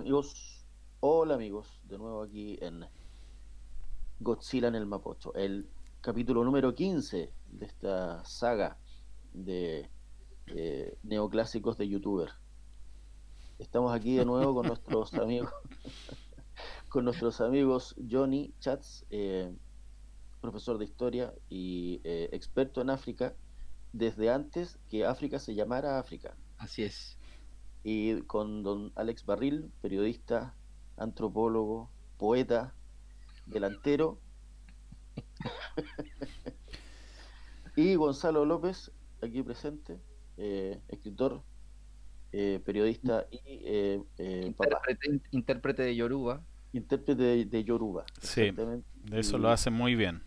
amigos, hola amigos, de nuevo aquí en Godzilla en el Mapocho, el capítulo número 15 de esta saga de eh, neoclásicos de youtuber. Estamos aquí de nuevo con nuestros amigos, con nuestros amigos Johnny Chats, eh, profesor de historia y eh, experto en África, desde antes que África se llamara África. Así es. Y con don Alex Barril, periodista, antropólogo, poeta, delantero. y Gonzalo López, aquí presente, eh, escritor, eh, periodista y eh, intérprete, intérprete, de Yoruba. Intérprete de, Yoruba. Sí, eso lo hace muy bien.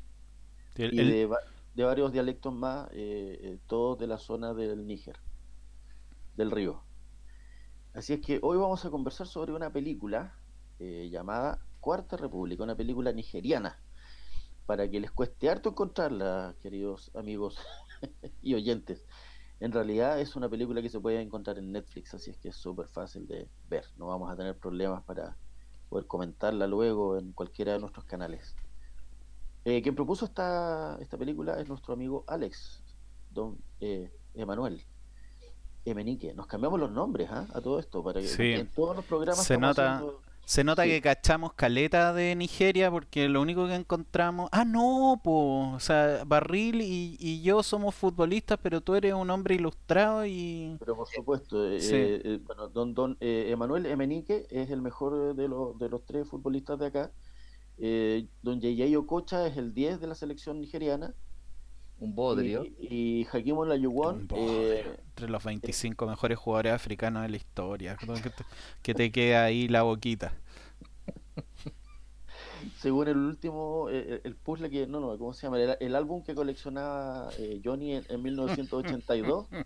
y De, de, varios dialectos más, todos de la zona del Níger, del río. Así es que hoy vamos a conversar sobre una película llamada Cuarta República, una película nigeriana, para que les cueste harto encontrarla, queridos amigos y oyentes. En realidad es una película que se puede encontrar en Netflix, así es que es súper fácil de ver. No vamos a tener problemas para poder comentarla luego en cualquiera de nuestros canales. Eh, quien propuso esta, esta película es nuestro amigo Alex, don eh. Emenique, nos cambiamos los nombres ¿ah? a todo esto para que en todos los programas se nota se nota que cachamos caleta de Nigeria porque lo único que encontramos. Ah, no, pues. O sea, Barril y, yo somos futbolistas, pero tú eres un hombre ilustrado y. Pero por supuesto. Eh, eh, bueno, don, don eh, Emanuel Emenique es el mejor de, los, de los tres futbolistas de acá. don Yeyay Okocha es el 10 de la selección nigeriana. Un bodrio. Y, y Hakim Olajuwon. Eh, entre los 25 mejores jugadores africanos de la historia. Que te, queda ahí la boquita. Según el último, eh, eh, el puzzle que, no, no, ¿cómo se llama? El, álbum que coleccionaba eh, Johnny en, 1982.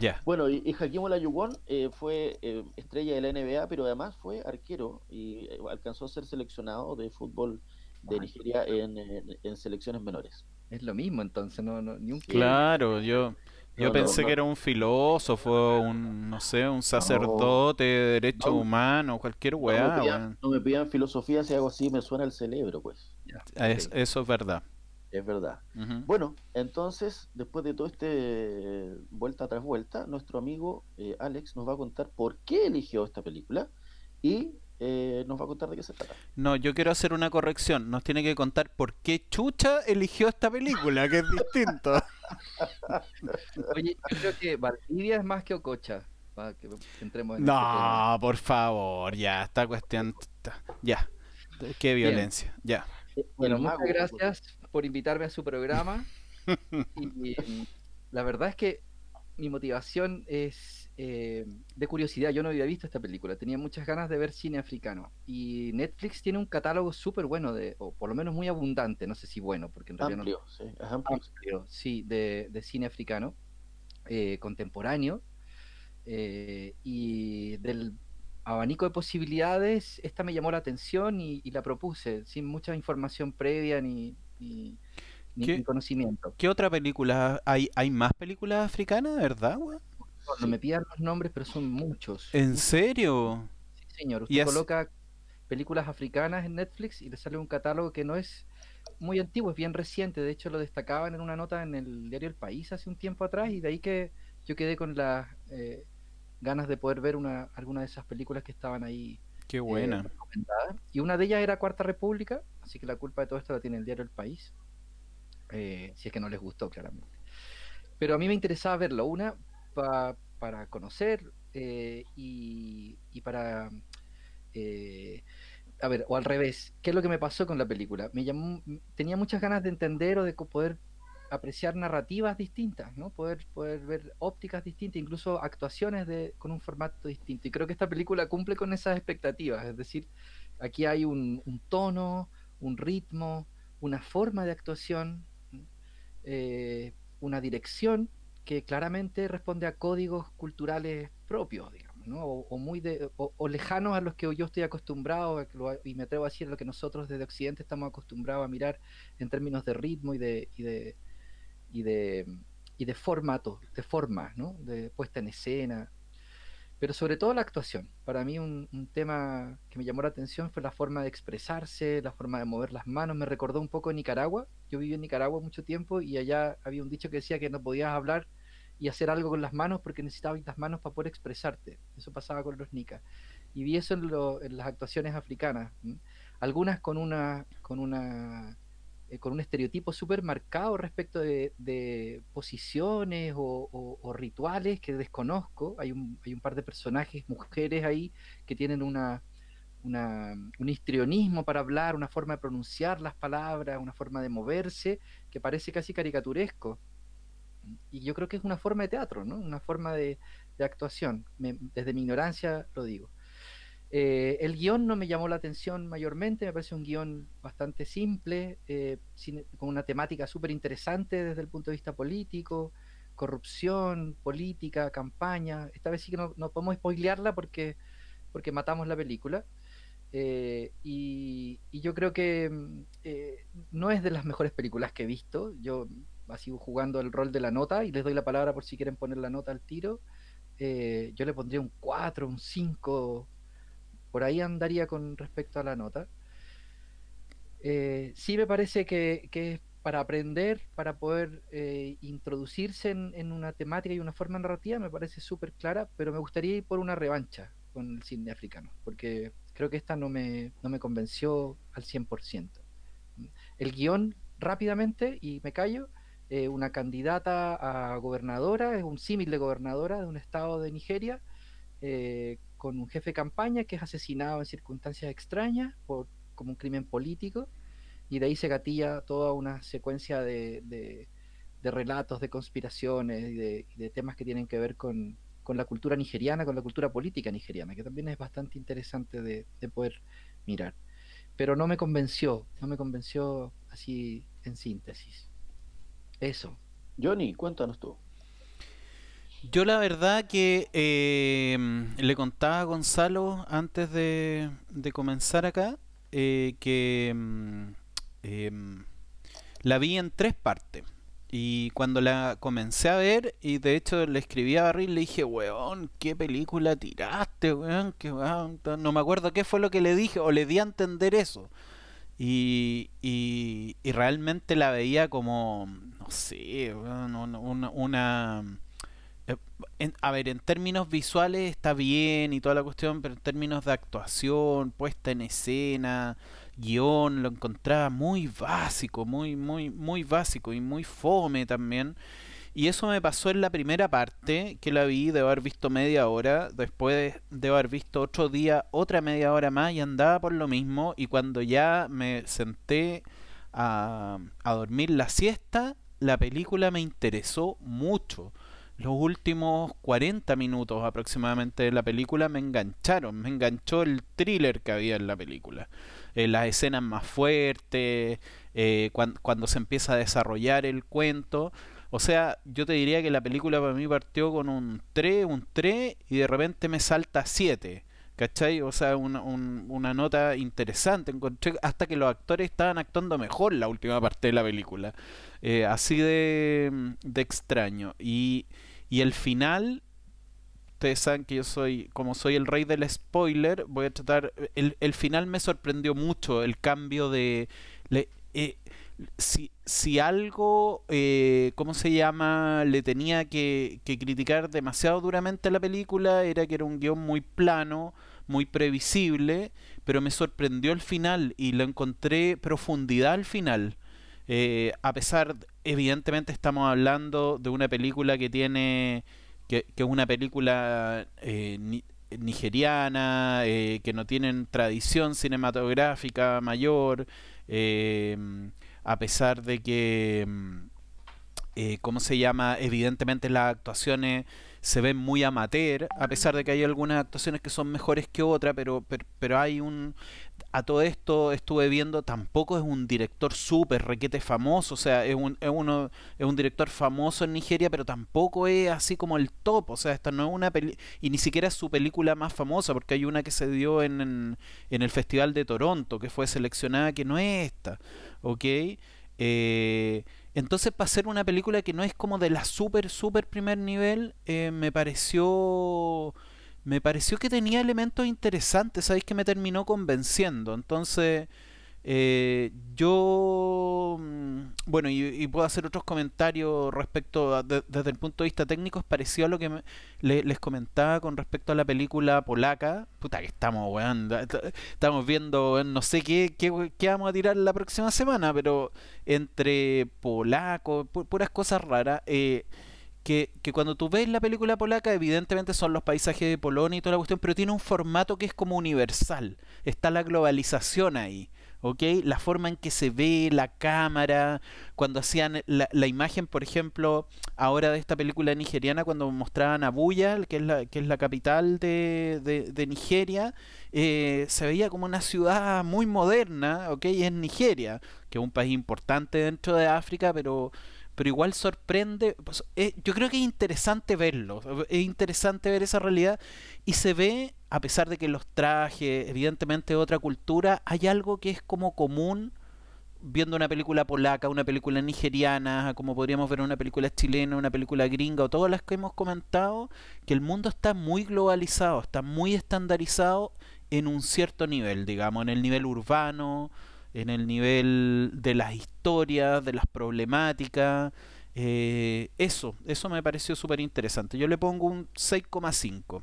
Ya. Bueno, y, y Hakim Olajuwon fue estrella de la NBA, pero además fue arquero y alcanzó a ser seleccionado de fútbol de Nigeria en, selecciones menores. Es lo mismo, entonces, no, ni un Claro, yo, yo pensé que era un filósofo, un, no sé, un sacerdote de derechos humanos, cualquier weá. No me, pidan, filosofía si hago así, me suena el cerebro, pues. eso es verdad. Es verdad. Bueno, entonces, después de todo este vuelta tras vuelta, nuestro amigo eh, Alex nos va a contar por qué eligió esta película y eh, nos va a contar de qué se trata. No, yo quiero hacer una corrección. Nos tiene que contar por qué Chucha eligió esta película, que es distinto. Oye, yo creo que Valdivia es más que Ococha. Para que entremos en no, por favor, ya, esta cuestión. Ya, qué violencia, ya. Bueno, muchas gracias por invitarme a su programa. y la verdad es que mi motivación es eh, de curiosidad, yo no había visto esta película, tenía muchas ganas de ver cine africano. Y Netflix tiene un catálogo súper bueno, de, o por lo menos muy abundante, no sé si bueno, porque en realidad no, sí, amplio, sí, de, cine africano eh, contemporáneo. Eh, y del abanico de posibilidades, esta me llamó la atención y, la propuse sin mucha información previa ni, ni, conocimiento. ¿Qué otra película? ¿Hay, hay más películas africanas, verdad? No me pidan los nombres, pero son muchos. ¿En serio? Sí, señor. Usted coloca películas africanas en Netflix y le sale un catálogo que no es muy antiguo, es bien reciente. De hecho, lo destacaban en una nota en el diario El País hace un tiempo atrás y de ahí que yo quedé con las eh, ganas de poder ver una, alguna de esas películas que estaban ahí. Qué buena. Eh, y una de ellas era Cuarta República, así que la culpa de todo esto la tiene el diario El País. Eh, si es que no les gustó, claramente. Pero a mí me interesaba verlo. Una, para conocer eh, y, para... Eh, a ver, o al revés, ¿qué es lo que me pasó con la película? Me llamó, tenía muchas ganas de entender o de poder apreciar narrativas distintas, ¿no? Poder, poder ver ópticas distintas, incluso actuaciones de, con un formato distinto. Y creo que esta película cumple con esas expectativas. Es decir, aquí hay un, tono, un ritmo, una forma de actuación, eh, una dirección que claramente responde a códigos culturales propios, digamos, o, muy de, o, lejanos a los que yo estoy acostumbrado, y me atrevo a decir lo que nosotros desde Occidente estamos acostumbrados a mirar en términos de ritmo y de, y de, y de, y de formato, de forma, ¿no? de puesta en escena. pero sobre todo la actuación. Para mí un, tema que me llamó la atención fue la forma de expresarse, la forma de mover las manos. Me recordó un poco Nicaragua. Yo viví en Nicaragua mucho tiempo y allá había un dicho que decía que no podías hablar y hacer algo con las manos porque necesitabas las manos para poder expresarte. Eso pasaba con los nicas. Y vi eso en, las actuaciones africanas. Algunas con una, con una eh, con un estereotipo súper marcado respecto de, posiciones o, rituales que desconozco. Hay un, hay un par de personajes, mujeres ahí, que tienen una, un histrionismo para hablar, una forma de pronunciar las palabras, una forma de moverse, que parece casi caricaturesco. Y yo creo que es una forma de teatro, ¿no? una forma de, actuación. desde mi ignorancia lo digo. Eh, el guion no me llamó la atención mayormente, me parece un guion bastante simple, eh, con una temática súper interesante desde el punto de vista político, corrupción, política, campaña. Esta vez sí que no, podemos spoilearla porque, porque matamos la película. Eh, y, yo creo que mm, no es de las mejores películas que he visto. Yo sigo jugando el rol de la nota y les doy la palabra por si quieren poner la nota al tiro. yo le pondría un 4, un 5 por ahí andaría con respecto a la nota. Eh, sí me parece que, es para aprender, para poder eh, introducirse en, una temática y una forma narrativa, me parece súper clara, pero me gustaría ir por una revancha con el cine africano, porque creo que esta no me, no me convenció al 100%. El guion, rápidamente, y me callo, eh, una candidata a gobernadora, es un símil de gobernadora de un estado de Nigeria, con un jefe de campaña que es asesinado en circunstancias extrañas por, como un crimen político y de ahí se gatilla toda una secuencia de, de, relatos, de conspiraciones y de, temas que tienen que ver con, con, la cultura nigeriana, con la cultura política nigeriana, que también es bastante interesante de, poder mirar. Pero no me convenció, no me convenció así en síntesis. Eso. Johnny, cuéntanos tú. Yo la verdad que eh, le contaba a Gonzalo antes de, comenzar acá eh, que mm, em, la vi en tres partes. Y cuando la comencé a ver, y de hecho le escribí a Barril, le dije, weón, ¿qué película tiraste, weón? Que, No me acuerdo qué fue lo que le dije, o le di a entender eso. Y, y, realmente la veía como, no sé, una eh, a ver, en términos visuales está bien y toda la cuestión, pero en términos de actuación, puesta en escena, guion, lo encontraba muy básico, muy, muy, muy básico y muy fome también. Y eso me pasó en la primera parte, que la vi, de haber visto media hora, después de haber visto otro día, otra media hora más y andaba por lo mismo. Y cuando ya me senté a, a dormir la siesta, la película me interesó mucho los últimos 40 minutos aproximadamente de la película me engancharon, me enganchó el thriller que había en la película. Eh, las escenas más fuertes, eh, cuando se empieza a desarrollar el cuento. O sea, yo te diría que la película para mí partió con un 3, un 3 y de repente me salta 7. ¿Cachai? O sea, una, una nota interesante. Encontré hasta que los actores estaban actuando mejor la última parte de la película. Eh, así de, de extraño. Y, y el final, ustedes saben que yo soy, como soy el rey del spoiler, voy a tratar. El, el final me sorprendió mucho, el cambio de. Eh, si, si algo, eh, ¿cómo se llama? Le tenía que, que criticar demasiado duramente a la película, era que era un guion muy plano, muy previsible, pero me sorprendió el final y lo encontré profundidad al final. Eh, a pesar, evidentemente estamos hablando de una película que tiene, que, es una película eh, nigeriana, eh, que no tienen tradición cinematográfica mayor, a pesar de que, ¿cómo se llama? Evidentemente las actuaciones se ven muy amateur, a pesar de que hay algunas actuaciones que son mejores que otras, pero, pero, hay un... A todo esto estuve viendo, tampoco es un director súper requete famoso, o sea, es un, es, uno, es un director famoso en Nigeria, pero tampoco es así como el top, o sea, esta no es una peli y ni siquiera es su película más famosa, porque hay una que se dio en, en, el Festival de Toronto, que fue seleccionada, que no es esta, ¿ok? Eh, entonces, para hacer una película que no es como de la super, super primer nivel, eh, me pareció me pareció que tenía elementos interesantes, ¿sabéis? Que me terminó convenciendo. Entonces, eh, yo, mm, bueno, y, puedo hacer otros comentarios respecto, desde el punto de vista técnico, es parecido a lo que les comentaba con respecto a la película polaca. Puta que estamos, weón, estamos viendo, no sé qué, qué, qué, vamos a tirar la próxima semana, pero entre polacos, puras cosas raras. Eh, que, cuando tú ves la película polaca, evidentemente son los paisajes de Polonia y toda la cuestión, pero tiene un formato que es como universal. Está la globalización ahí. ¿ok? La forma en que se ve la cámara, cuando hacían la, imagen, por ejemplo, ahora de esta película nigeriana, cuando mostraban a Buya, que es la, que es la capital de, de, Nigeria, eh, se veía como una ciudad muy moderna, ¿ok? Es Nigeria, que es un país importante dentro de África, pero pero igual sorprende. Pues, eh, yo creo que es interesante verlo, es interesante ver esa realidad y se ve a pesar de que los trajes, evidentemente otra cultura, hay algo que es como común viendo una película polaca, una película nigeriana, como podríamos ver una película chilena, una película gringa o todas las que hemos comentado, que el mundo está muy globalizado, está muy estandarizado en un cierto nivel, digamos, en el nivel urbano, en el nivel de las historias, de las problemáticas. Eh, eso, eso me pareció súper interesante. Yo le pongo un 6,5.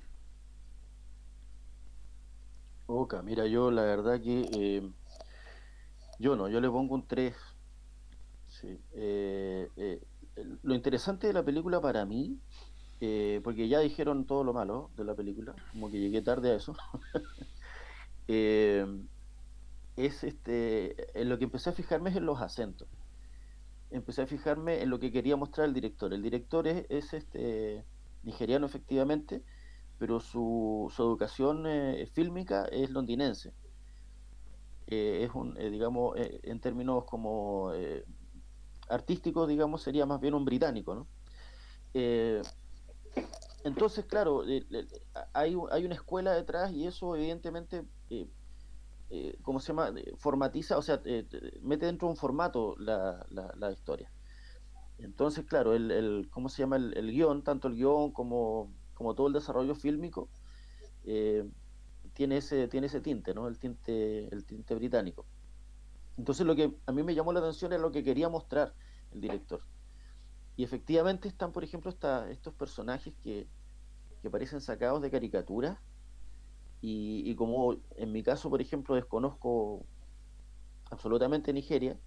Oca, mira, yo la verdad que eh, yo no, yo le pongo un 3. Eh, eh, lo interesante de la película para mí, porque ya dijeron todo lo malo de la película, como que llegué tarde a eso, es este, en lo que empecé a fijarme es en los acentos. Empecé a fijarme en lo que quería mostrar el director. El director es, es este nigeriano efectivamente, pero su, su educación eh, fílmica es londinense. Eh, es un, eh, digamos, en términos como artísticos, digamos, sería más bien un británico, ¿no? entonces, claro, hay, hay una escuela detrás y eso evidentemente, ¿cómo se llama? Formatiza, o sea, mete dentro de un formato la, la, historia. Entonces, claro, el, ¿cómo se llama? El, el guion, tanto el guion como como todo el desarrollo fílmico, eh, tiene, ese, tiene ese tinte, ¿no? El tinte, el tinte británico. Entonces lo que a mí me llamó la atención es lo que quería mostrar el director. Y efectivamente están, por ejemplo, estos personajes que, parecen sacados de caricaturas. Y, como en mi caso, por ejemplo, desconozco absolutamente Nigeria,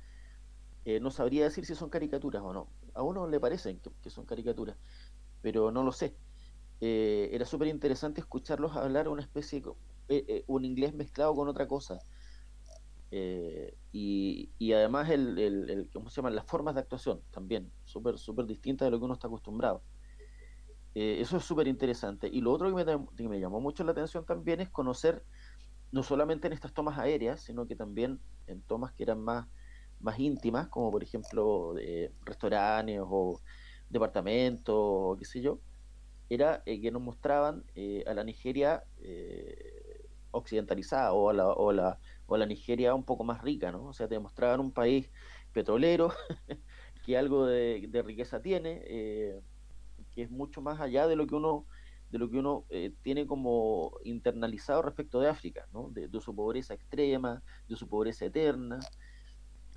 eh, no sabría decir si son caricaturas o no. A uno le parecen que son caricaturas, pero no lo sé. Eh, era súper interesante escucharlos hablar una especie, eh, eh, un inglés mezclado con otra cosa. y, y, además el, el, ¿cómo se llaman? Las formas de actuación también, súper súper distintas de lo que uno está acostumbrado. Eso es súper interesante. Y lo otro que me, que me, llamó mucho la atención también es conocer, no solamente en estas tomas aéreas, sino que también en tomas que eran más, más íntimas, como por ejemplo de restaurantes o departamentos, o qué sé yo, era eh, que nos mostraban eh, a la Nigeria eh, occidentalizada o a, la, o, la, o la Nigeria un poco más rica, ¿no? O sea, te mostraban un país petrolero que algo de, riqueza tiene, que es mucho más allá de lo que uno de lo que uno tiene como internalizado respecto de África, ¿no? de, su pobreza extrema, de su pobreza eterna.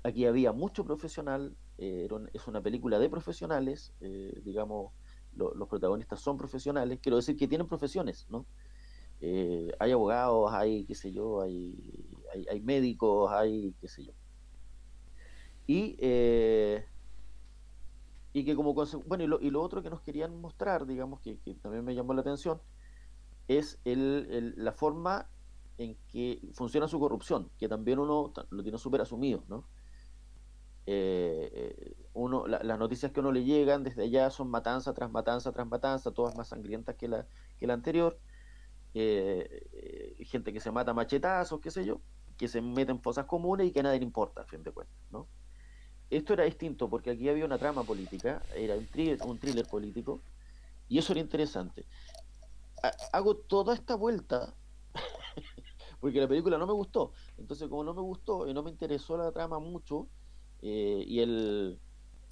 Aquí había mucho profesional, es una película de profesionales, digamos, los protagonistas son profesionales, quiero decir que tienen profesiones, ¿no? Eh, hay abogados, hay, qué sé yo, hay, hay, médicos, hay, qué sé yo. Y, eh, y que como bueno, y lo, y lo, otro que nos querían mostrar, digamos, que, también me llamó la atención, es el, la forma en que funciona su corrupción, que también uno lo tiene súper asumido, ¿no? Eh, uno, las noticias que uno le llegan desde allá son matanza tras matanza tras matanza, todas más sangrientas que la, que la anterior. Eh, eh, gente que se mata machetazos, qué sé yo, que se mete en fosas comunes y que a nadie le importa, a fin de cuentas, ¿no? Esto era distinto porque aquí había una trama política, era un thriller, un thriller político, y eso era interesante. hago toda esta vuelta porque la película no me gustó. Entonces, como no me gustó y no me interesó la trama mucho, eh, y el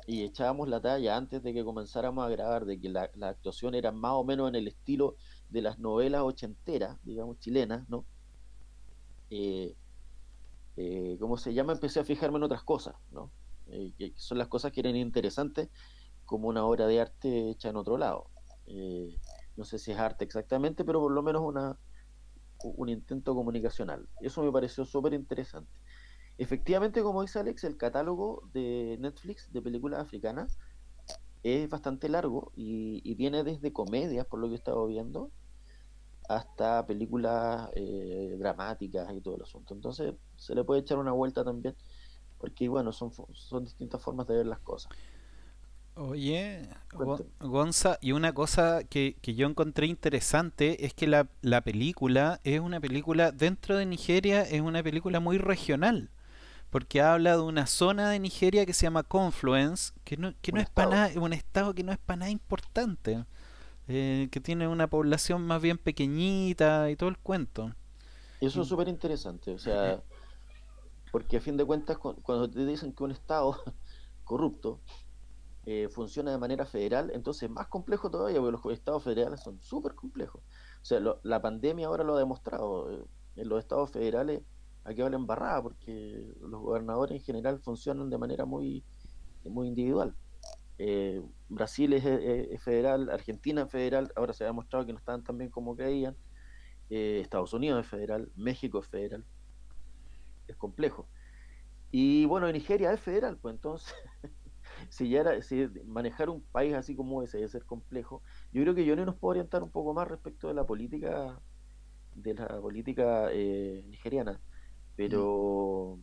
y echábamos la talla antes de que comenzáramos a grabar de que la, actuación era más o menos en el estilo de las novelas ochenteras, digamos, chilenas, ¿no? Eh, eh, ¿Cómo se llama? Empecé a fijarme en otras cosas, ¿no? Eh, que son las cosas que eran interesantes como una obra de arte hecha en otro lado. no sé si es arte exactamente, pero por lo menos una, un intento comunicacional. Eso me pareció súper interesante. Efectivamente, como dice Alex, el catálogo de Netflix de películas africanas es bastante largo y, viene desde comedias, por lo que he estado viendo, hasta películas eh, dramáticas y todo el asunto. Entonces se le puede echar una vuelta también, porque bueno, son, son distintas formas de ver las cosas. Oye, Gonza, y una cosa que, yo encontré interesante es que la, la película es una película dentro de Nigeria, es una película muy regional porque habla de una zona de Nigeria que se llama Confluence, que no, que no es para nada, un estado que no es para nada importante, eh, que tiene una población más bien pequeñita y todo el cuento. Eso es súper interesante, o sea, porque a fin de cuentas cuando te dicen que un estado corrupto eh, funciona de manera federal, entonces es más complejo todavía, porque los estados federales son súper complejos. O sea, la pandemia ahora lo ha demostrado, eh, en los estados federales aquí vale embarrada porque los gobernadores en general funcionan de manera muy, muy individual. Eh, Brasil es, federal, Argentina es federal, ahora se ha demostrado que no están tan bien como creían. Estados Unidos es federal, México es federal. Es complejo. Y bueno, Nigeria es federal, pues entonces, si ya era, si manejar un país así como ese debe ser complejo, yo creo que yo nos puedo orientar un poco más respecto de la política de la política eh, nigeriana. Pero,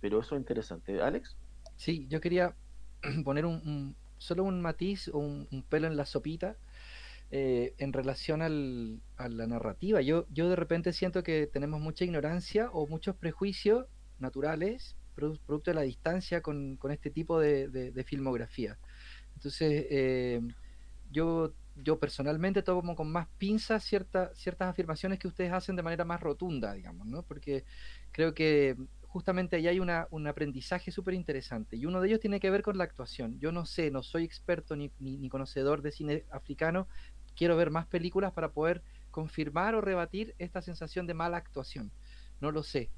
pero eso es interesante. Alex. Sí, yo quería poner un, solo un matiz o un, pelo en la sopita eh, en relación al, a la narrativa. Yo, yo de repente siento que tenemos mucha ignorancia o muchos prejuicios naturales, producto de la distancia con, con este tipo de, de, filmografía. Entonces, eh, yo yo personalmente tomo con más pinzas ciertas ciertas afirmaciones que ustedes hacen de manera más rotunda, digamos, ¿no? Porque creo que justamente ahí hay una, un aprendizaje súper interesante y uno de ellos tiene que ver con la actuación. Yo no sé, no soy experto ni, ni, conocedor de cine africano, quiero ver más películas para poder confirmar o rebatir esta sensación de mala actuación. No lo sé.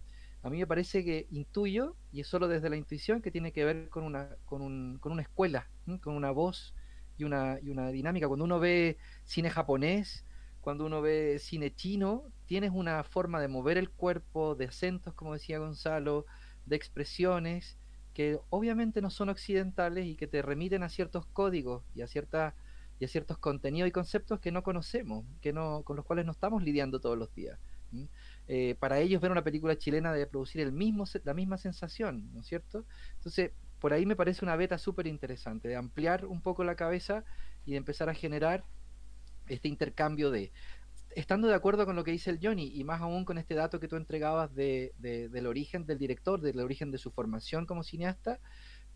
A mí me parece que intuyo, y es solo desde la intuición, que tiene que ver con una, con un, con una escuela, con una voz y una, y una dinámica. Cuando uno ve cine japonés, cuando uno ve cine chino, tienes una forma de mover el cuerpo, de acentos, como decía Gonzalo, de expresiones que obviamente no son occidentales y que te remiten a ciertos códigos y a ciertas y a ciertos contenidos y conceptos que no conocemos, que no, con los cuales no estamos lidiando todos los días. Eh, para ellos ver una película chilena debe producir el mismo, la misma sensación, ¿no es cierto? Entonces, por ahí me parece una beta súper interesante, de ampliar un poco la cabeza y de empezar a generar este intercambio de, estando de acuerdo con lo que dice el Johnny, y más aún con este dato que tú entregabas de, del origen del director, del origen de su formación como cineasta,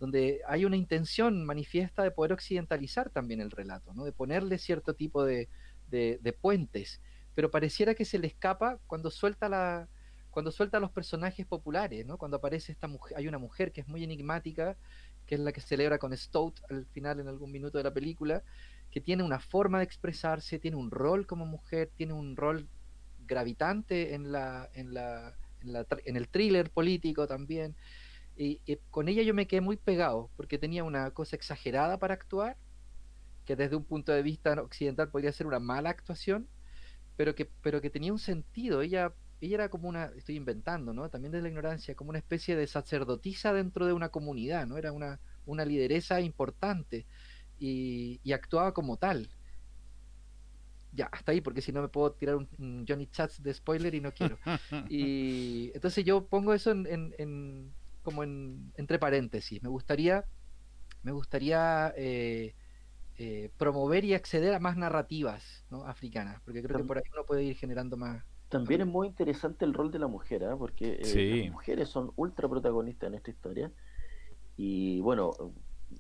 donde hay una intención manifiesta de poder occidentalizar también el relato, ¿no? de ponerle cierto tipo de, de puentes, pero pareciera que se le escapa cuando suelta la, cuando suelta a los personajes populares, ¿no? Cuando aparece esta mujer, hay una mujer que es muy enigmática, que es la que celebra con Stout al final en algún minuto de la película, que tiene una forma de expresarse, tiene un rol como mujer, tiene un rol gravitante la, en la, en, la, en el thriller político también. Y, y, con ella yo me quedé muy pegado, porque tenía una cosa exagerada para actuar, que desde un punto de vista occidental podría ser una mala actuación, pero que, pero que tenía un sentido. Ella ella era como una, estoy inventando, ¿no? También desde la ignorancia, como una especie de sacerdotisa dentro de una comunidad, ¿no? Era una, una lideresa importante y, actuaba como tal. Ya, hasta ahí, porque si no me puedo tirar un, Johnny Chats de spoiler y no quiero. Y entonces yo pongo eso en, en, como en, entre paréntesis. Me gustaría, me gustaría eh, eh, promover y acceder a más narrativas ¿no? africanas, porque creo que por ahí uno puede ir generando más, también es muy interesante el rol de la mujer, ¿eh? porque eh, las mujeres son ultra protagonistas en esta historia. Y bueno,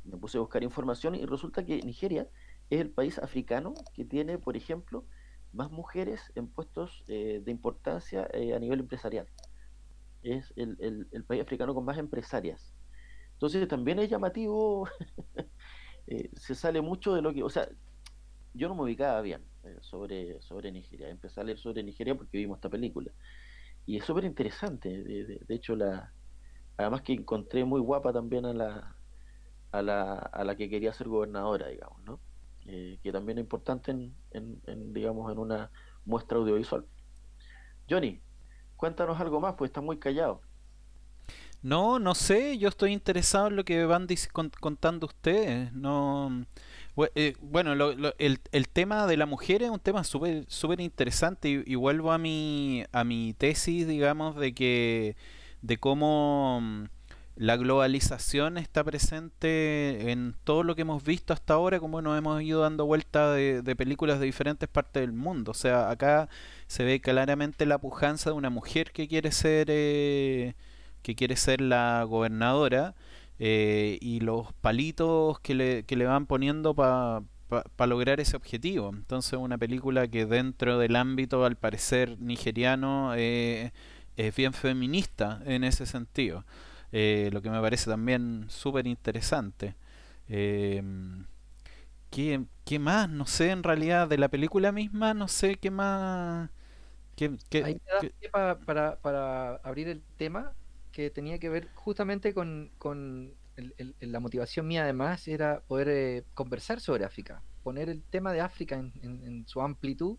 me puse a buscar información y resulta que Nigeria es el país africano que tiene, por ejemplo, más mujeres en puestos eh, de importancia a nivel empresarial. Es el, el, país africano con más empresarias. Entonces también es llamativo, se sale mucho de lo que, o sea, yo no me ubicaba bien eh, sobre, sobre Nigeria. Empecé a leer sobre Nigeria porque vimos esta película. Y es súper interesante. De, de, hecho, la, además que encontré muy guapa también a la, a la, a la que quería ser gobernadora, digamos, ¿no? Eh, que también es importante en, en, digamos, en una muestra audiovisual. Johnny, cuéntanos algo más, pues está muy callado. No, no sé, yo estoy interesado en lo que van contando ustedes. No, eh, bueno, el, el, tema de la mujer es un tema súper súper interesante y, vuelvo a mi a mi tesis, digamos, de que de cómo la globalización está presente en todo lo que hemos visto hasta ahora, como nos hemos ido dando vuelta de, películas de diferentes partes del mundo. O sea, acá se ve claramente la pujanza de una mujer que quiere ser eh, que quiere ser la gobernadora eh, y los palitos que le, que le van poniendo para pa, lograr ese objetivo. Entonces una película que dentro del ámbito, al parecer, nigeriano, eh, es bien feminista en ese sentido. Eh, lo que me parece también súper interesante. ¿qué, ¿qué, más? No sé, en realidad, de la película misma, no sé qué más... Qué, qué, para, para, para abrir el tema, que tenía que ver justamente con, con la motivación mía además era poder eh, conversar sobre África, poner el tema de África en, su amplitud,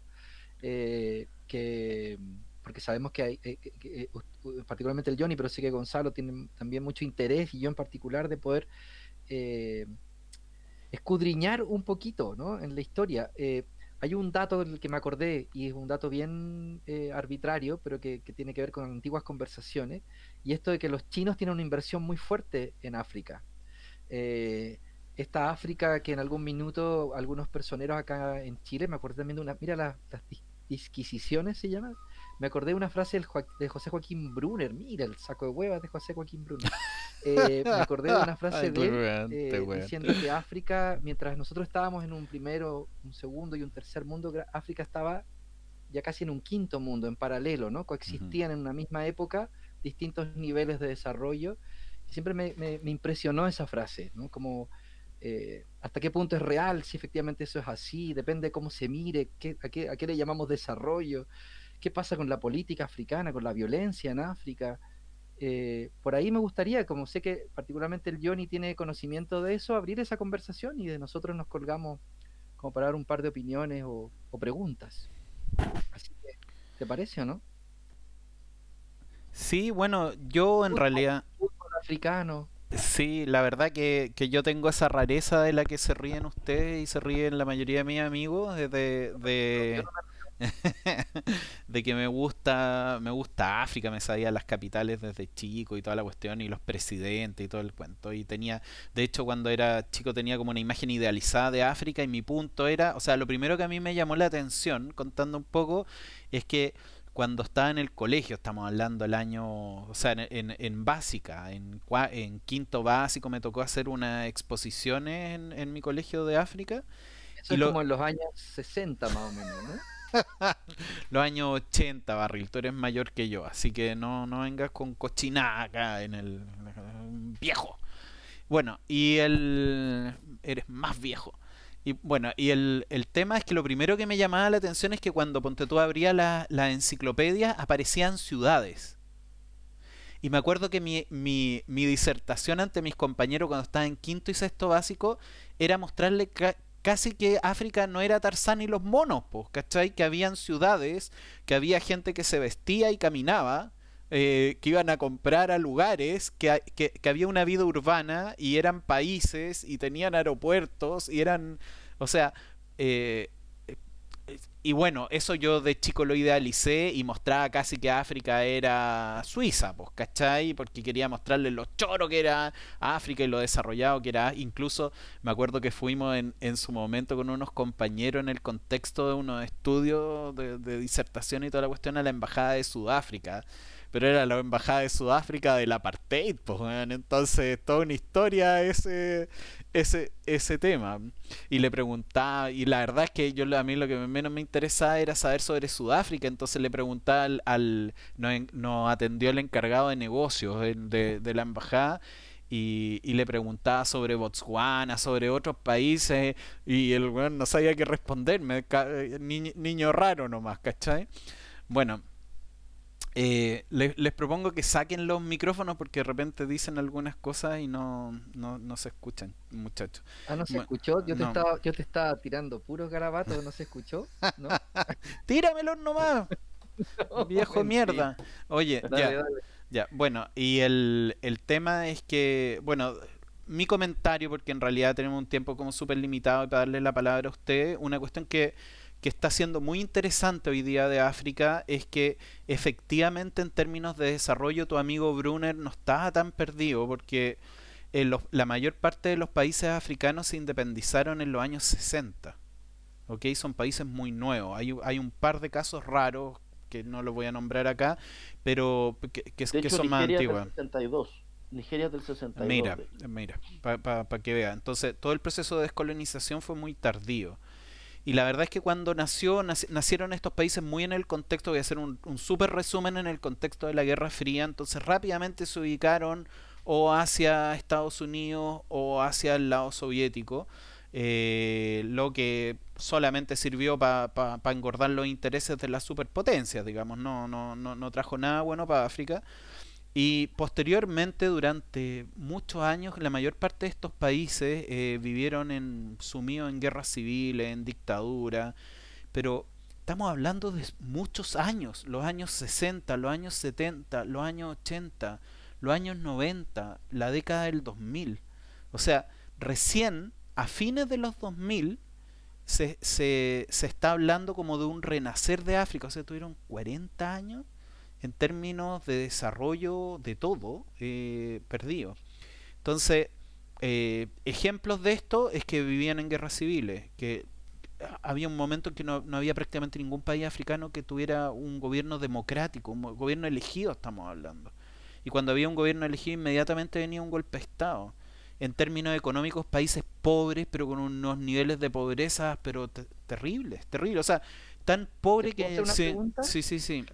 eh, que porque sabemos que hay, eh, particularmente el Johnny, pero sé que Gonzalo tiene también mucho interés y yo en particular de poder escudriñar un poquito ¿no? en la historia. Hay un dato del que me acordé, y es un dato bien eh, arbitrario, pero que, tiene que ver con antiguas conversaciones, y esto de que los chinos tienen una inversión muy fuerte en África. Eh, esta África que en algún minuto algunos personeros acá en Chile, me acuerdo también de una, mira las disquisiciones se llama, me acordé de una frase de José Joaquín Brunner. Mira el saco de huevas de José Joaquín Brunner. Eh, me acordé de una frase de él eh, diciendo que África, mientras nosotros estábamos en un primero, un segundo y un tercer mundo, África estaba ya casi en un quinto mundo, en paralelo, ¿no? Coexistían en una misma época distintos niveles de desarrollo. Y siempre me, impresionó esa frase, ¿no? Como eh, hasta qué punto es real, si efectivamente eso es así, depende de cómo se mire, qué, a, qué, a qué le llamamos desarrollo qué pasa con la política africana, con la violencia en África. Eh, por ahí me gustaría, como sé que particularmente el Johnny tiene conocimiento de eso, abrir esa conversación y de nosotros nos colgamos como para dar un par de opiniones o, preguntas. Así que, ¿te parece o no? Sí, bueno, yo en realidad... africano. Sí, la verdad que, que, yo tengo esa rareza de la que se ríen ustedes y se ríen la mayoría de mis amigos, de, de, de que me gusta me gusta África, me sabía las capitales desde chico y toda la cuestión y los presidentes y todo el cuento y tenía, de hecho cuando era chico tenía como una imagen idealizada de África y mi punto era, o sea, lo primero que a mí me llamó la atención contando un poco es que cuando estaba en el colegio, estamos hablando el año, o sea, en, en, básica, en, en, quinto básico me tocó hacer una exposición en, en mi colegio de África. Eso es como en los años 60 más o menos, ¿no? Los años 80, Barril, tú eres mayor que yo, así que no, no vengas con cochinada acá en el viejo. Bueno, y el... eres más viejo. Y bueno, y el, el, tema es que lo primero que me llamaba la atención es que cuando Ponte tú abría la, la enciclopedia aparecían ciudades. Y me acuerdo que mi, mi, mi, disertación ante mis compañeros cuando estaba en quinto y sexto básico era mostrarle casi que África no era Tarzán y los monos, pues, ¿cachai? Que habían ciudades, que había gente que se vestía y caminaba, eh, que iban a comprar a lugares, que, que, que, había una vida urbana y eran países y tenían aeropuertos y eran, o sea, eh, y bueno, eso yo de chico lo idealicé y mostraba casi que África era Suiza, pues, ¿cachai? Porque quería mostrarle lo choro que era África y lo desarrollado que era. Incluso me acuerdo que fuimos en, en su momento con unos compañeros en el contexto de unos estudios de, de disertación y toda la cuestión a la Embajada de Sudáfrica pero era la embajada de Sudáfrica del apartheid, pues, entonces toda una historia ese, ese, ese tema. Y le preguntaba, y la verdad es que yo a mí lo que menos me interesaba era saber sobre Sudáfrica, entonces le preguntaba al, al nos, atendió el encargado de negocios de, de, la embajada y, le preguntaba sobre Botswana, sobre otros países, y el weón no sabía qué responderme, niño, raro nomás, ¿cachai? Bueno, eh, les, propongo que saquen los micrófonos porque de repente dicen algunas cosas y no, no, se escuchan, muchachos. Ah, no se escuchó. Yo te, Estaba, yo te estaba tirando puros garabatos, ¿no se escuchó? ¿No? Tíramelos nomás. Viejo mierda. Oye, ya. Ya, bueno, y el, el tema es que, bueno, mi comentario, porque en realidad tenemos un tiempo como súper limitado para darle la palabra a usted, una cuestión que, que está siendo muy interesante hoy día de África es que efectivamente en términos de desarrollo tu amigo Brunner no está tan perdido porque en la mayor parte de los países africanos se independizaron en los años 60. ¿ok? Son países muy nuevos. Hay, hay un par de casos raros que no lo voy a nombrar acá, pero que, que, son más antiguas. Nigeria del 62. Mira, mira, para que vea. Entonces, todo el proceso de descolonización fue muy tardío. Y la verdad es que cuando nació, nacieron estos países muy en el contexto, voy a hacer un, un súper resumen en el contexto de la Guerra Fría, entonces rápidamente se ubicaron o hacia Estados Unidos o hacia el lado soviético. Eh, lo que solamente sirvió para engordar los intereses de las superpotencias, digamos, no, no, no, no trajo nada bueno para África. Y posteriormente, durante muchos años, la mayor parte de estos países eh, vivieron en, sumidos en guerras civiles, en dictadura, pero estamos hablando de muchos años, los años 60, los años 70, los años 80, los años 90, la década del 2000. O sea, recién a fines de los 2000 se, se, se está hablando como de un renacer de África, o sea, tuvieron 40 años en términos de desarrollo de todo eh, perdido. Entonces, eh, ejemplos de esto es que vivían en guerras civiles, que había un momento en que no, no, había prácticamente ningún país africano que tuviera un gobierno democrático, un gobierno elegido estamos hablando. Y cuando había un gobierno elegido inmediatamente venía un golpe de Estado en términos económicos países pobres, pero con unos niveles de pobreza, pero terribles, terribles. O sea, tan pobre que... Sí, sí, sí, sí,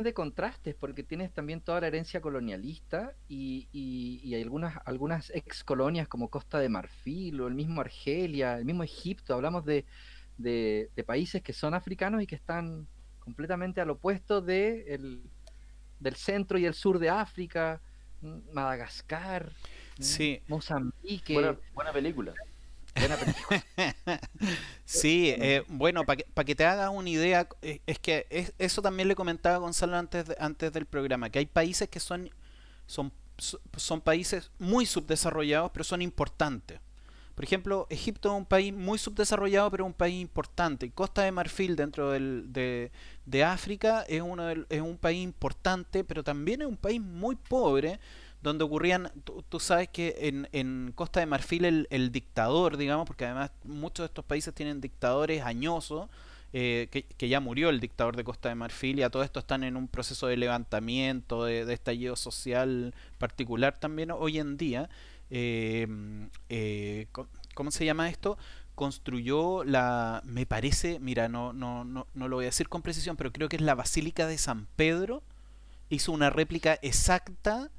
también de contrastes, porque tienes también toda la herencia colonialista y, y, algunas, algunas ex colonias como Costa de Marfil o el mismo Argelia, el mismo Egipto. Hablamos de, de, países que son africanos y que están completamente al opuesto de el, del centro y el sur de África, Madagascar. Sí. Mozambique. Buena, película. Buena película. sí, eh, bueno, para que, que te hagas una idea, eh, es que eso también le comentaba Gonzalo antes, antes del programa, que hay países que son, son, son países muy subdesarrollados, pero son importantes. Por ejemplo, Egipto es un país muy subdesarrollado, pero un país importante. Costa de Marfil, dentro del, de, de, África, es, uno es un país importante, pero también es un país muy pobre, donde ocurrían, tú, sabes que en, en, Costa de Marfil el, dictador, digamos, porque además muchos de estos países tienen dictadores añosos, eh, que, que, ya murió el dictador de Costa de Marfil y a todo esto están en un proceso de levantamiento, de, de estallido social particular también hoy en día. Eh, eh, ¿Cómo se llama esto? construyó la, me parece, mira, no, no, no, no lo voy a decir con precisión, pero creo que es la Basílica de San Pedro, hizo una réplica exacta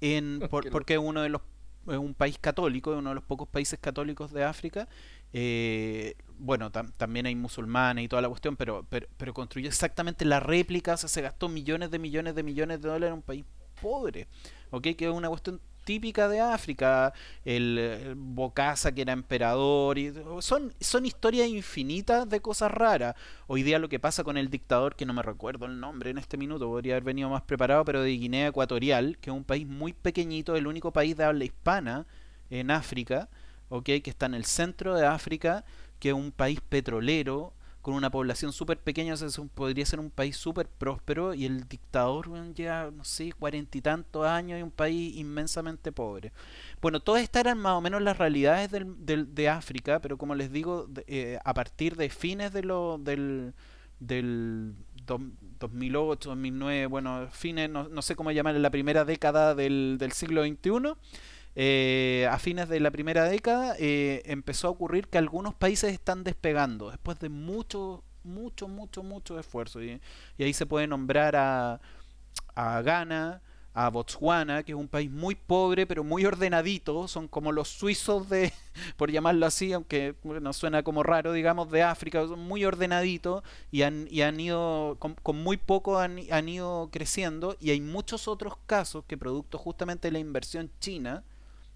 en, porque uno de los es un país católico, es uno de los pocos países católicos de África. Eh, bueno, también hay musulmanes y toda la cuestión, pero, pero, pero construyó exactamente la réplica, o sea, se gastó millones de millones de millones de dólares en un país pobre, ¿ok? Que es una cuestión típica de África, el, Bocasa que era emperador, y son, son historias infinitas de cosas raras. Hoy día lo que pasa con el dictador, que no me recuerdo el nombre en este minuto, podría haber venido más preparado, pero de Guinea Ecuatorial, que es un país muy pequeñito, el único país de habla hispana en África, que está en el centro de África, que es un país petrolero, con una población súper pequeña, podría ser un país súper próspero y el dictador lleva, no sé, cuarenta y tantos años y un país inmensamente pobre. Bueno, todas estas eran más o menos las realidades del, del de África, pero como les digo, eh, a partir de fines de lo, del, del 2008, 2009, bueno, fines, no, sé cómo llamar, la primera década del, del siglo XXI, eh, a fines de la primera década eh, empezó a ocurrir que algunos países están despegando después de mucho, mucho, mucho, mucho esfuerzo. Y, ahí se puede nombrar a, a Ghana, a Botswana, que es un país muy pobre pero muy ordenadito, son como los suizos de, por llamarlo así, aunque no suena como raro, digamos, de África, son muy ordenaditos y han, y han ido, con, muy poco han, han, ido creciendo. Y hay muchos otros casos que producto justamente de la inversión china,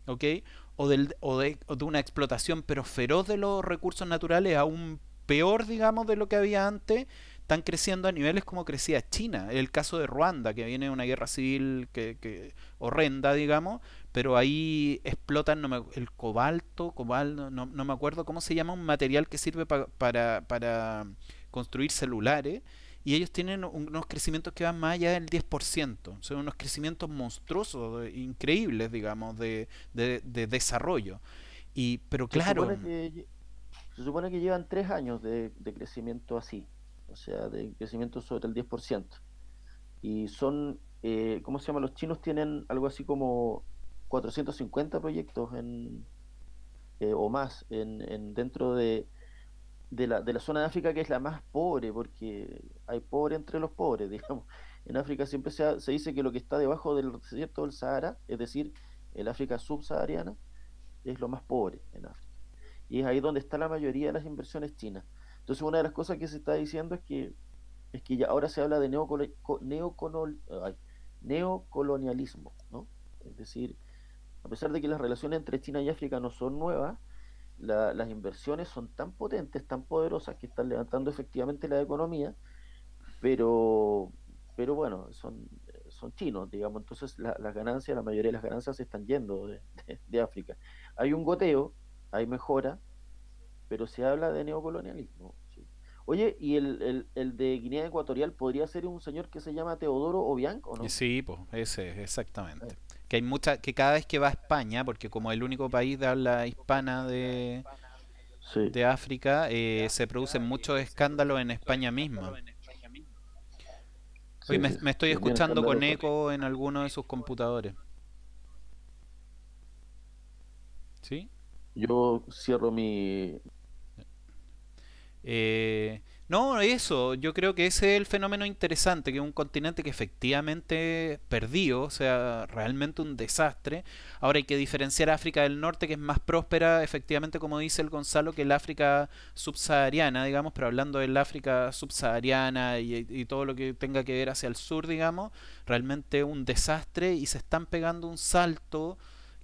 O, del, o, de, o de una explotación pero feroz de los recursos naturales aún peor, digamos, de lo que había antes, están creciendo a niveles como crecía China. El caso de Ruanda, que viene de una guerra civil que, horrenda, digamos, pero ahí explotan el cobalto, cobalto no, me acuerdo cómo se llama, un material que sirve para, para construir celulares. Y ellos tienen unos crecimientos que van más allá del 10%. Son unos crecimientos monstruosos, increíbles, digamos, de, de, desarrollo. Y, pero claro... Se supone que, llevan tres años de crecimiento así o sea, de crecimiento sobre el 10%. Y son, eh, ¿cómo se llama? Los chinos tienen algo así como 450 proyectos en, eh, o más en, dentro de, de, la, de la zona de África que es la más pobre, porque hay pobre entre los pobres, digamos. En África siempre se, se dice que lo que está debajo del desierto del Sahara, es decir, el África subsahariana, es lo más pobre en África. Y es ahí donde está la mayoría de las inversiones chinas. Entonces una de las cosas que se está diciendo es que es que ya ahora se habla de neocolonialismo, ¿no? Es decir, a pesar de que las relaciones entre China y África no son nuevas, las inversiones son tan potentes, tan poderosas que están levantando efectivamente la economía, pero, pero bueno, son, son chinos, digamos, entonces las ganancias, la mayoría de las ganancias se están yendo de África. Hay un goteo, hay mejora, pero se habla de neocolonialismo. Oye, ¿y el, el, de Guinea Ecuatorial podría ser un señor que se llama Teodoro Obiang no? Sí, pues ese, exactamente. Que hay mucha, que cada vez que va a España, porque como el único país de habla hispana de, de África, eh, se producen muchos escándalos en España misma. me, me, estoy escuchando con eco en alguno de sus computadores. ¿Sí? Yo cierro mi, eh, no, eso, yo creo que ese es el fenómeno interesante, que es un continente que efectivamente perdió, o sea, realmente un desastre. Ahora hay que diferenciar África del Norte, que es más próspera, efectivamente, como dice el Gonzalo, que el África subsahariana, digamos, pero hablando del África subsahariana y, y todo lo que tenga que ver hacia el sur, digamos, realmente un desastre y se están pegando un salto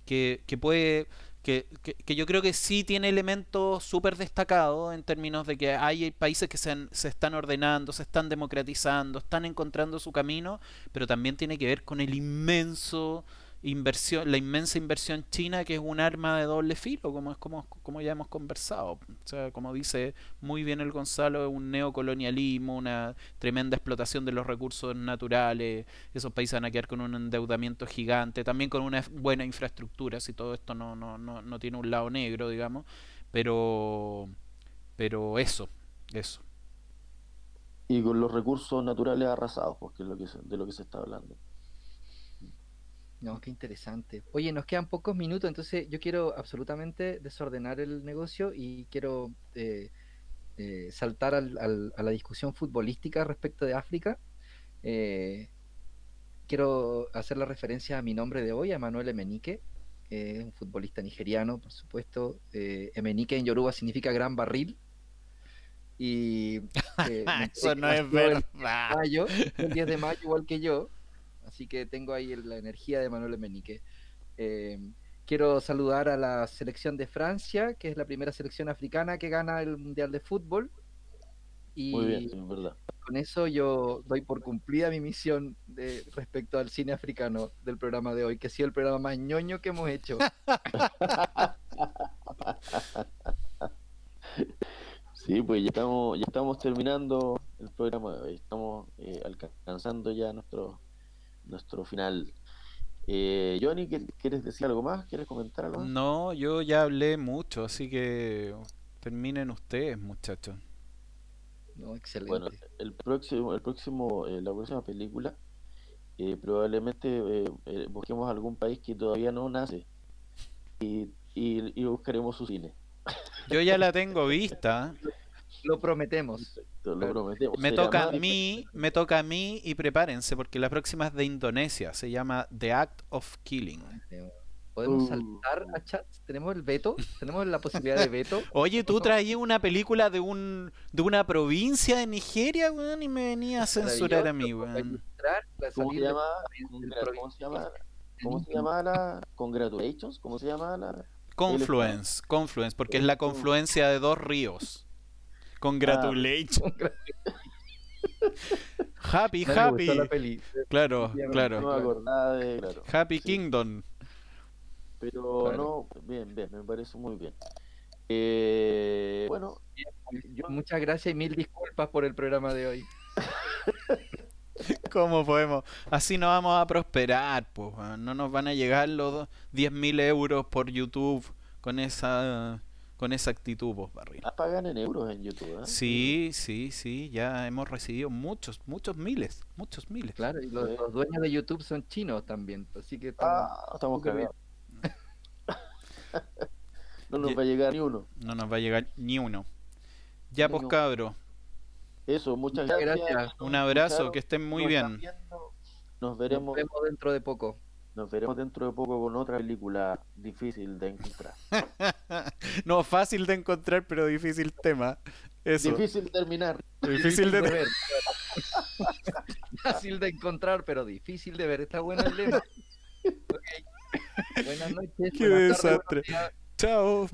que, que puede que, que, yo creo que sí tiene elementos súper destacados en términos de que hay países que se, se, están ordenando, se están democratizando, están encontrando su camino, pero también tiene que ver con el inmenso inversión, la inmensa inversión china que es un arma de doble filo, como es como, como ya hemos conversado. O sea, como dice muy bien el Gonzalo, es un neocolonialismo, una tremenda explotación de los recursos naturales, esos países van a quedar con un endeudamiento gigante, también con una buena infraestructura, si todo esto no, no, no, no tiene un lado negro, digamos, pero pero eso, eso. Y con los recursos naturales arrasados, porque es lo que de lo que se está hablando. No, qué interesante. Oye, nos quedan pocos minutos, entonces yo quiero absolutamente desordenar el negocio y quiero eh, eh, saltar al, a la discusión futbolística respecto de África. Eh, quiero hacer la referencia a mi nombre de hoy, a Manuel Emenike, es un futbolista nigeriano, por supuesto. Emenike en Yoruba significa gran barril. Y eso no es verdad. Mayo, el 10 de mayo, igual que yo. Así que tengo ahí la energía de Manuel Menique. Eh, quiero saludar a la selección de Francia, que es la primera selección africana que gana el Mundial de Fútbol. Y Muy bien, verdad. con eso yo doy por cumplida mi misión de, respecto al cine africano del programa de hoy, que ha sido el programa más ñoño que hemos hecho. Sí, pues ya estamos, ya estamos terminando el programa, estamos eh, alcanzando ya nuestro nuestro final. Eh, Johnny, ¿quieres decir algo más? ¿Quieres comentar algo más? No, yo ya hablé mucho, así que terminen ustedes, muchachos. No, excelente. Bueno, el próximo, el próximo, eh, la próxima película, eh, probablemente eh, busquemos algún país que todavía no nace y, y, buscaremos su cine. Yo ya la tengo vista. Lo prometemos. Perfecto, lo prometemos. Me Será toca a mí, me toca a mí y prepárense porque la próxima es de Indonesia, se llama The Act of Killing. ¿Podemos Uh. saltar a chats? ¿Tenemos el veto? ¿Tenemos la posibilidad de veto? Oye, tú traías una película de un de una provincia de Nigeria, weón, y me venía a censurar a mí, weón. ¿Cómo se llama? ¿Cómo se llama? ¿Cómo se llama la Congratulations? ¿Cómo se llama la? Confluence, Confluence, porque es la confluencia de dos ríos. Congratulations. Happy, No le happy. gustó la peli. Claro. No claro. me acordaba de. Claro. Happy Sí. Kingdom. Pero Claro. no, bien, bien, me parece muy bien. Eh, bueno, yo- Muchas gracias y mil disculpas por el programa de hoy. ¿Cómo podemos? Así no vamos a prosperar, pues. No nos van a llegar los 10.000 euros por YouTube con esa con esa actitud, pues, Barril. ah, pagan en euros en YouTube. ¿eh? Sí, sí, sí, ya hemos recibido muchos, muchos miles, muchos miles. Claro, y los, dueños de YouTube son chinos también. Así que estamos- Ah, estamos no nos va a llegar ni uno. No nos va a llegar ni uno. Ya, pues, cabro. Eso, muchas Muchas gracias. gracias. Nos Un abrazo, que estén muy nos bien. viendo. Nos nos veremos, vemos dentro de poco. Nos veremos dentro de poco con otra película difícil de encontrar. No, fácil de encontrar, pero difícil tema. Eso. Difícil de terminar. Difícil de... ver. Fácil de encontrar, pero difícil de ver. Está bueno el lema. Buenas noches. Qué buenas desastre. Chao.